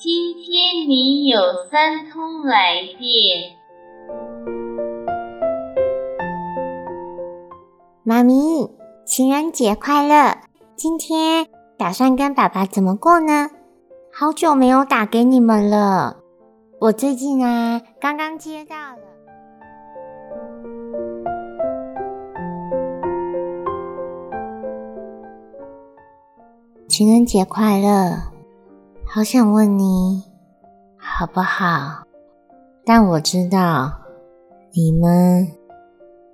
今天你有三通来电，妈咪，情人节快乐！今天打算跟爸爸怎么过呢？好久没有打给你们了。我最近啊，刚刚接到了。情人节快乐！好想问你好不好？但我知道你们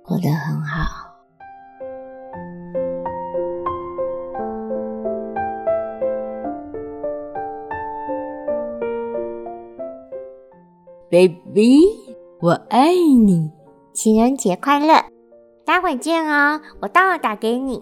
过得很好。baby，我爱你。情人节快乐！待会见哦，我到了打给你。